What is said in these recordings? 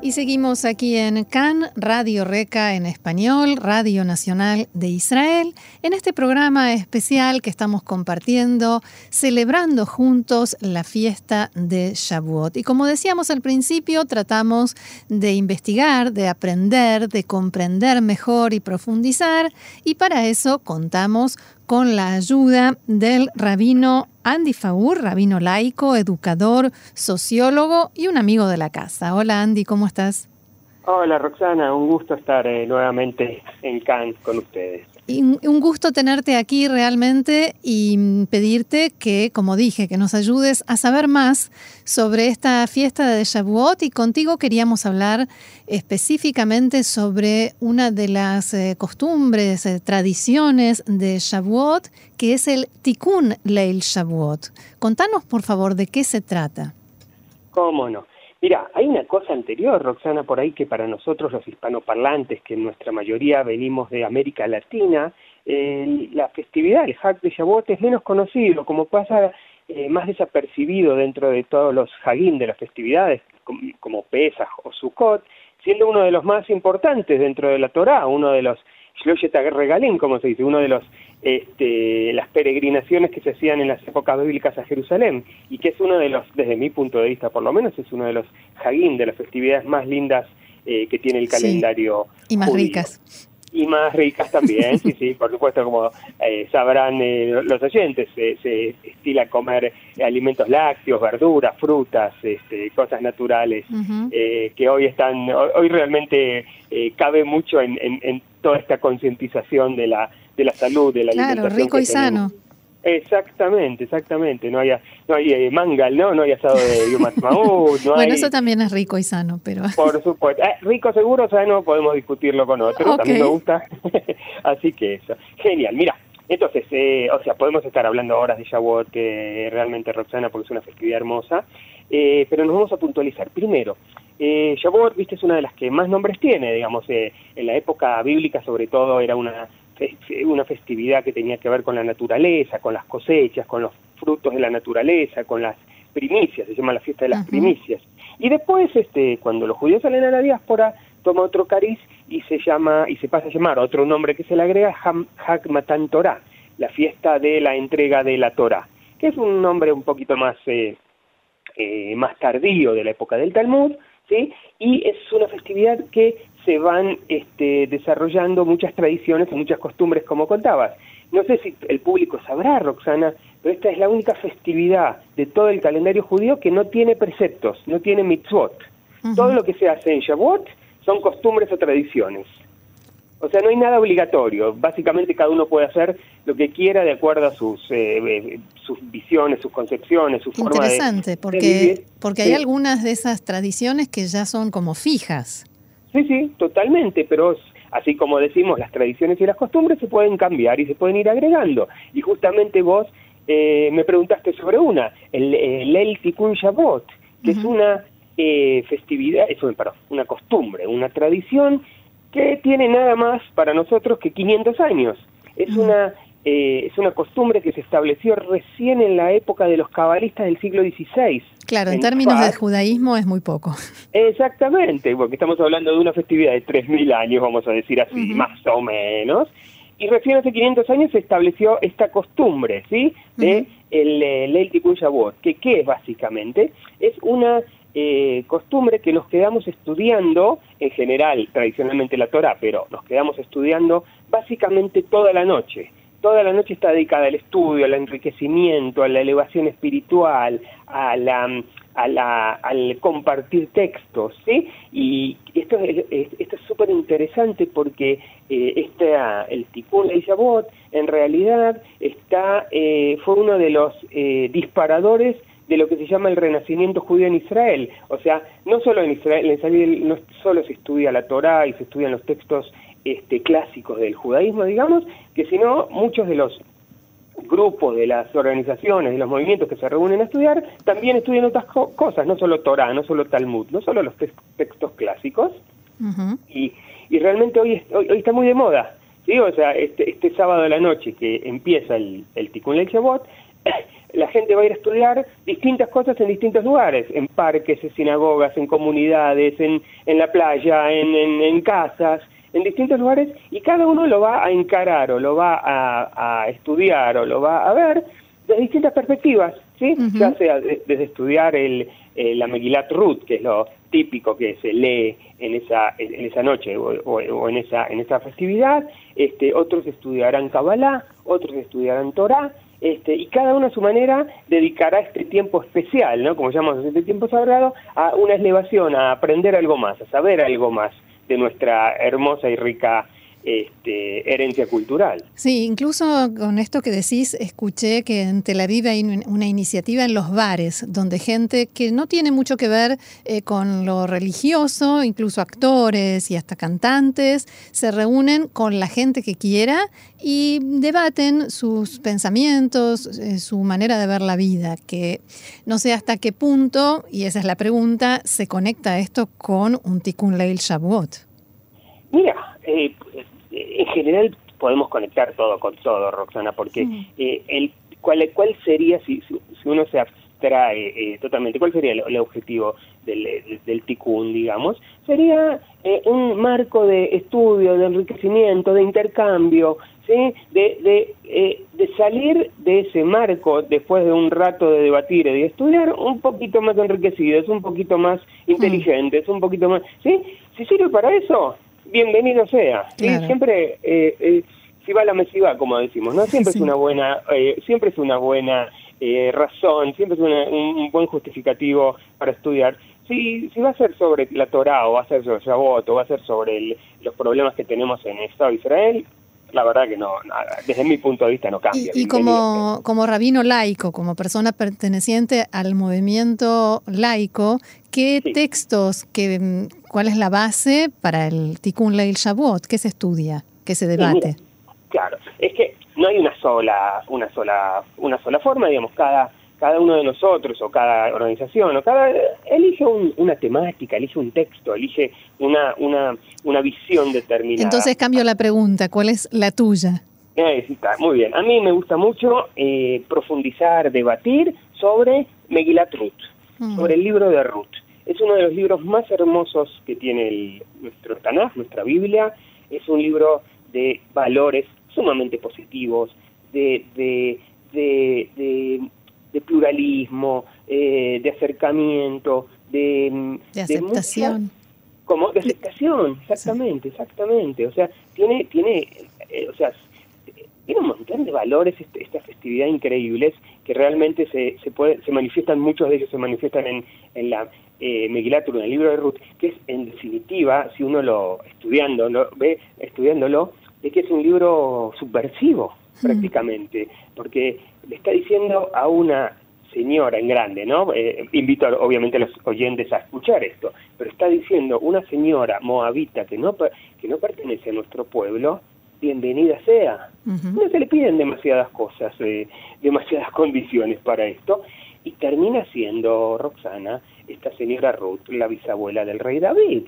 Y seguimos aquí en CAN, Radio Reca en español, Radio Nacional de Israel, en este programa especial que estamos compartiendo, celebrando juntos la fiesta de Shavuot. Y como decíamos al principio, tratamos de investigar, de aprender, de comprender mejor y profundizar, y para eso contamos con la ayuda del rabino Andy Faur, rabino laico, educador, sociólogo y un amigo de la casa. Hola Andy, ¿cómo estás? Hola Roxana, un gusto estar eh, nuevamente en Cannes con ustedes un gusto tenerte aquí realmente y pedirte que, como dije, que nos ayudes a saber más sobre esta fiesta de Shavuot y contigo queríamos hablar específicamente sobre una de las eh, costumbres, eh, tradiciones de Shavuot, que es el Tikkun Leil Shavuot. Contanos, por favor, de qué se trata. ¿Cómo no? Mira, hay una cosa anterior, Roxana, por ahí que para nosotros los hispanoparlantes, que en nuestra mayoría venimos de América Latina, la festividad, el Hag de Shavuot es menos conocido, como pasa eh, más desapercibido dentro de todos los Hagim de las festividades, como, Pesach o Sukkot, siendo uno de los más importantes dentro de la Torá, uno de los Regalim, como se dice, uno de los este, las peregrinaciones que se hacían en las épocas bíblicas a Jerusalén y que es uno de los, desde mi punto de vista por lo menos, es uno de los hagim, de las festividades más lindas eh, que tiene el calendario. y más ricas. Y más ricas también, sí, sí, por supuesto, como eh, sabrán eh, los oyentes, se estila comer alimentos lácteos, verduras, frutas, este, cosas naturales, que hoy están, hoy, realmente cabe mucho en, en toda esta concientización de la de la salud, de la claro, rico y sano. Exactamente, exactamente. No hay, no hay eh, mangal, ¿no? No hay asado de Yom no Bueno, eso también es rico y sano, pero... Por supuesto. Eh, rico, seguro, sano, podemos discutirlo con otro. También me gusta. Así que eso. Genial. Mira, entonces, eh, o sea, podemos estar hablando horas de Shavuot, que realmente Roxana, porque es una festividad hermosa, pero nos vamos a puntualizar. Primero, eh, Shavuot, viste, es una de las que más nombres tiene, digamos, en la época bíblica sobre todo era una una festividad que tenía que ver con la naturaleza, con las cosechas, con los frutos de la naturaleza, con las primicias, se llama la fiesta de las primicias. Y después, este, cuando los judíos salen a la diáspora, toma otro cariz y se llama y se pasa a llamar otro nombre que se le agrega Hag Matan Torah, la fiesta de la entrega de la Torah, que es un nombre un poquito más eh, eh, más tardío de la época del Talmud, ¿sí? Y es una festividad que se van este, desarrollando muchas tradiciones y muchas costumbres, como contabas. No sé si el público sabrá, Roxana, pero esta es la única festividad de todo el calendario judío que no tiene preceptos, no tiene mitzvot. Todo lo que se hace en Shavuot son costumbres o tradiciones. O sea, no hay nada obligatorio. Básicamente cada uno puede hacer lo que quiera de acuerdo a sus, eh, eh, sus visiones, sus concepciones, su forma de Interesante, porque, porque hay algunas de esas tradiciones que ya son como fijas. Sí, sí, totalmente, pero así como decimos, las tradiciones y las costumbres se pueden cambiar y se pueden ir agregando. Y justamente vos eh, me preguntaste sobre una, el, el Tikkun Shavuot, que es una eh, festividad, es perdón, una costumbre, una tradición que tiene nada más para nosotros que 500 años. Es una eh, es una costumbre que se estableció recién en la época de los cabalistas del siglo XVI. Claro, en, términos de judaísmo es muy poco. Exactamente, porque estamos hablando de una festividad de 3.000 años, vamos a decir así, más o menos. Y recién hace 500 años se estableció esta costumbre, ¿sí? De el, el Tikkun que ¿qué es básicamente? Es una eh, costumbre que nos quedamos estudiando, en general, tradicionalmente la Torah, pero nos quedamos estudiando básicamente toda la noche toda la noche está dedicada al estudio, al enriquecimiento, a la elevación espiritual, a la, a la, al compartir textos, ¿sí? Y esto es esto es súper interesante porque eh, este, el Tikkun Leishabot en realidad está eh, fue uno de los eh, disparadores de lo que se llama el renacimiento judío en Israel. O sea, no solo en Israel, en Israel no solo se estudia la Torá y se estudian los textos este, clásicos del judaísmo, digamos, que sino muchos de los grupos, de las organizaciones, de los movimientos que se reúnen a estudiar, también estudian otras cosas, no solo Torah, no solo Talmud, no solo los textos clásicos. y, y, realmente hoy, hoy, está muy de moda. ¿sí? O sea, este, este sábado de la noche que empieza el, el Tikkun Leil Shavuot, la gente va a ir a estudiar distintas cosas en distintos lugares, en parques, en sinagogas, en comunidades, en, en la playa, en, en, casas, en distintos lugares, y cada uno lo va a encarar o lo va a, a estudiar o lo va a ver de distintas perspectivas, ¿sí? Ya sea desde estudiar el, eh, la Megilat Ruth, que es lo típico que se lee en esa, en esa noche o, en, esa, en esa festividad, este, otros estudiarán Kabbalah, otros estudiarán Torah, este, y cada uno a su manera dedicará este tiempo especial, ¿no? como llamamos este tiempo sagrado, a una elevación, a aprender algo más, a saber algo más de nuestra hermosa y rica este, herencia cultural. Sí, incluso con esto que decís, escuché que en Tel Aviv hay una iniciativa en los bares, donde gente que no tiene mucho que ver eh, con lo religioso, incluso actores y hasta cantantes, se reúnen con la gente que quiera y debaten sus pensamientos, eh, su manera de ver la vida, que no sé hasta qué punto, y esa es la pregunta, se conecta esto con un Tikkun Leil Shavuot. Mira, eh, en general podemos conectar todo con todo, Roxana, porque eh, el, ¿cuál, ¿cuál sería, si, si uno se abstrae eh, totalmente, cuál sería el, objetivo del, del, TICUN, digamos? Sería eh, un marco de estudio, de enriquecimiento, de intercambio, ¿sí? de, de, de salir de ese marco después de un rato de debatir y de estudiar un poquito más enriquecidos, un poquito más inteligentes, un poquito más... ¿sí? Si sirve para eso, bienvenido sea. Siempre, eh, eh, si va la mesiva, como decimos, ¿no? Siempre es una buena, eh, siempre es una buena eh, razón, siempre es un buen justificativo para estudiar. Si, si va a ser sobre la Torah o va a ser sobre Shabbat o va a ser sobre los problemas que tenemos en el Estado de Israel, la verdad que no, desde mi punto de vista no cambia. Y, como, como rabino laico, como persona perteneciente al movimiento laico, ¿qué textos, qué, cuál es la base para el Tikkun Leil Shavuot? ¿Qué se estudia? ¿Qué se debate? claro, es que no hay una sola, una sola, una sola forma, digamos, cada cada uno de nosotros o cada organización o cada elige una temática, elige un texto, elige una, una, una visión determinada. Entonces cambio la pregunta, ¿cuál es la tuya? Eh, está, muy bien. A mí me gusta mucho eh, profundizar, debatir sobre Megilat Ruth, mm. sobre el libro de Ruth. Es uno de los libros más hermosos que tiene el, nuestro Tanaj, nuestra Biblia. Es un libro de valores sumamente positivos, de, de, de de pluralismo, eh, de acercamiento, de, mm, de aceptación. como de aceptación, exactamente, exactamente. O sea, tiene, tiene, eh, o sea, tiene un montón de valores este, esta festividad increíbles que realmente se, se, puede, se manifiestan, muchos de ellos se manifiestan en, en la eh, en el libro de Ruth, que es en definitiva, si uno lo estudiando, lo ve estudiándolo, es que es un libro subversivo prácticamente, porque le está diciendo a una señora en grande, ¿no? Eh, invito obviamente a los oyentes a escuchar esto, pero está diciendo una señora moabita que no, que no pertenece a nuestro pueblo, bienvenida sea. No se le piden demasiadas cosas, eh, demasiadas condiciones para esto, y termina siendo Roxana, esta señora Ruth, la bisabuela del rey David.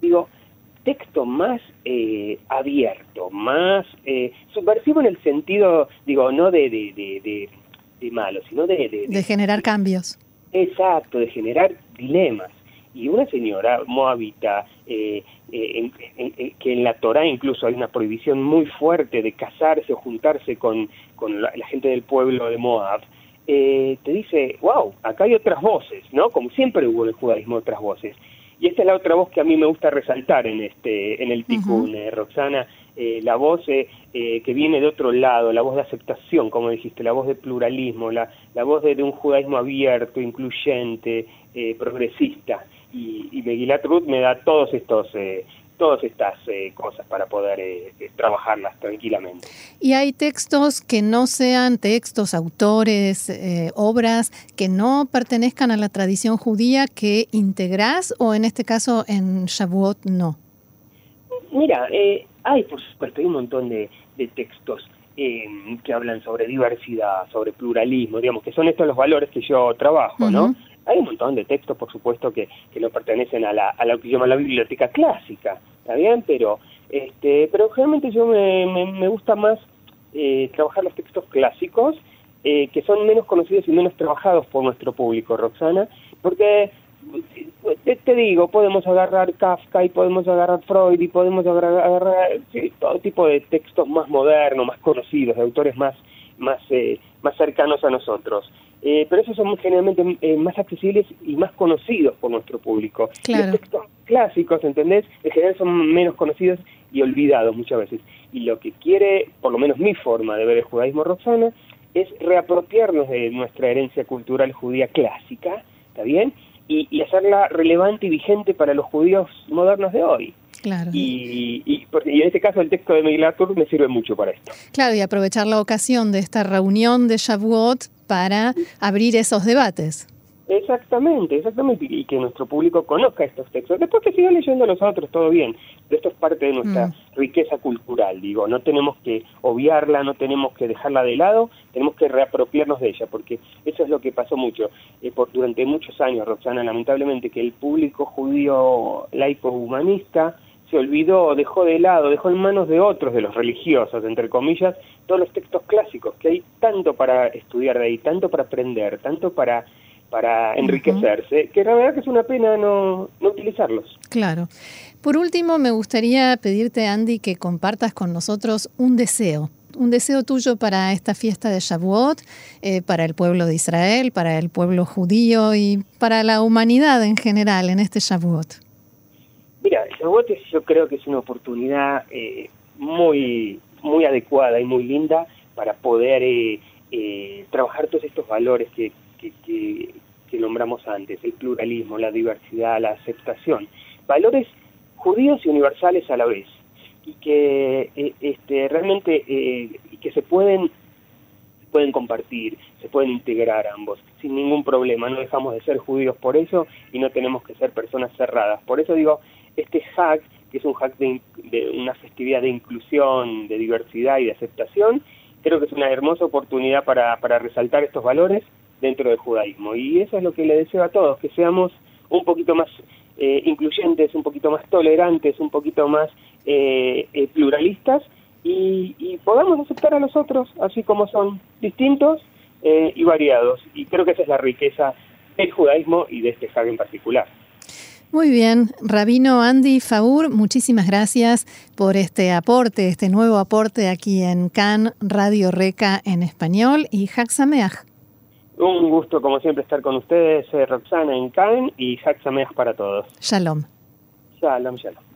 Digo, texto más eh, abierto, más eh, subversivo en el sentido, digo, no de, de, de, malo, sino de, de... generar cambios. Exacto, de generar dilemas. Y una señora moabita, eh, que en la Torah incluso hay una prohibición muy fuerte de casarse o juntarse con, con la, gente del pueblo de Moab, te dice, wow, acá hay otras voces, ¿no? Como siempre hubo en el judaísmo otras voces. Y esta es la otra voz que a mí me gusta resaltar en este en el Tikkun, eh, Roxana, eh, la voz eh, que viene de otro lado, la voz de aceptación, como dijiste, la voz de pluralismo, la, la voz de, un judaísmo abierto, incluyente, progresista. Y, y Megilat Ruth me da todos estos todas estas eh, cosas para poder eh, eh, trabajarlas tranquilamente. ¿Y hay textos que no sean textos, autores, obras que no pertenezcan a la tradición judía que integrás o en este caso en Shavuot no? Mira, hay por supuesto, hay un montón de, textos que hablan sobre diversidad, sobre pluralismo, digamos, que son estos los valores que yo trabajo, ¿no? Hay un montón de textos, por supuesto, que, que no pertenecen a, la, a lo que se llama la biblioteca clásica, ¿está bien? Pero, Este, pero generalmente yo me, me, gusta más eh, trabajar los textos clásicos, eh, que son menos conocidos y menos trabajados por nuestro público, Roxana, porque te, digo, podemos agarrar Kafka y podemos agarrar Freud y podemos agarrar, todo tipo de textos más modernos, más conocidos, de autores más, más, eh, más cercanos a nosotros. Eh, pero esos son generalmente eh, más accesibles y más conocidos por nuestro público. Los textos clásicos, ¿entendés? En general son menos conocidos y olvidados muchas veces. Y lo que quiere, por lo menos mi forma de ver el judaísmo roxana, es reapropiarnos de nuestra herencia cultural judía clásica, ¿está bien? y, hacerla relevante y vigente para los judíos modernos de hoy. Claro. Y, y, en este caso el texto de Miguel me sirve mucho para esto. Claro, y aprovechar la ocasión de esta reunión de Shavuot para abrir esos debates. Exactamente, exactamente, y que nuestro público conozca estos textos. Después que siga leyendo los otros, todo bien. Pero esto es parte de nuestra mm. riqueza cultural, digo. No tenemos que obviarla, no tenemos que dejarla de lado, tenemos que reapropiarnos de ella, porque eso es lo que pasó mucho eh, por, durante muchos años, Roxana, lamentablemente, que el público judío laico humanista se olvidó, dejó de lado, dejó en manos de otros, de los religiosos, entre comillas, todos los textos clásicos, que hay tanto para estudiar de ahí, tanto para aprender, tanto para para enriquecerse, que la verdad que es una pena no, no, utilizarlos. Claro. Por último, me gustaría pedirte, Andy, que compartas con nosotros un deseo, un deseo tuyo para esta fiesta de Shavuot, eh, para el pueblo de Israel, para el pueblo judío y para la humanidad en general en este Shavuot. Mira, Shavuot yo creo que es una oportunidad eh, muy, muy adecuada y muy linda para poder eh, trabajar todos estos valores que que, nombramos antes, el pluralismo, la diversidad, la aceptación, valores judíos y universales a la vez, y que eh, este, realmente eh, que se pueden, pueden compartir, se pueden integrar ambos, sin ningún problema, no dejamos de ser judíos por eso y no tenemos que ser personas cerradas. Por eso digo, este hack, que es un hack de, de una festividad de inclusión, de diversidad y de aceptación, creo que es una hermosa oportunidad para, resaltar estos valores dentro del judaísmo. Y eso es lo que le deseo a todos, que seamos un poquito más eh, incluyentes, un poquito más tolerantes, un poquito más eh, eh, pluralistas y, podamos aceptar a los otros así como son distintos y variados. Y creo que esa es la riqueza del judaísmo y de este Hag en particular. Muy bien, Rabino Andy Faur, muchísimas gracias por este aporte, este nuevo aporte aquí en CAN Radio Reca en español y Hag Sameach. Un gusto, como siempre, estar con ustedes, eh, Roxana en Caen y Sameach para todos. Shalom. Shalom, shalom.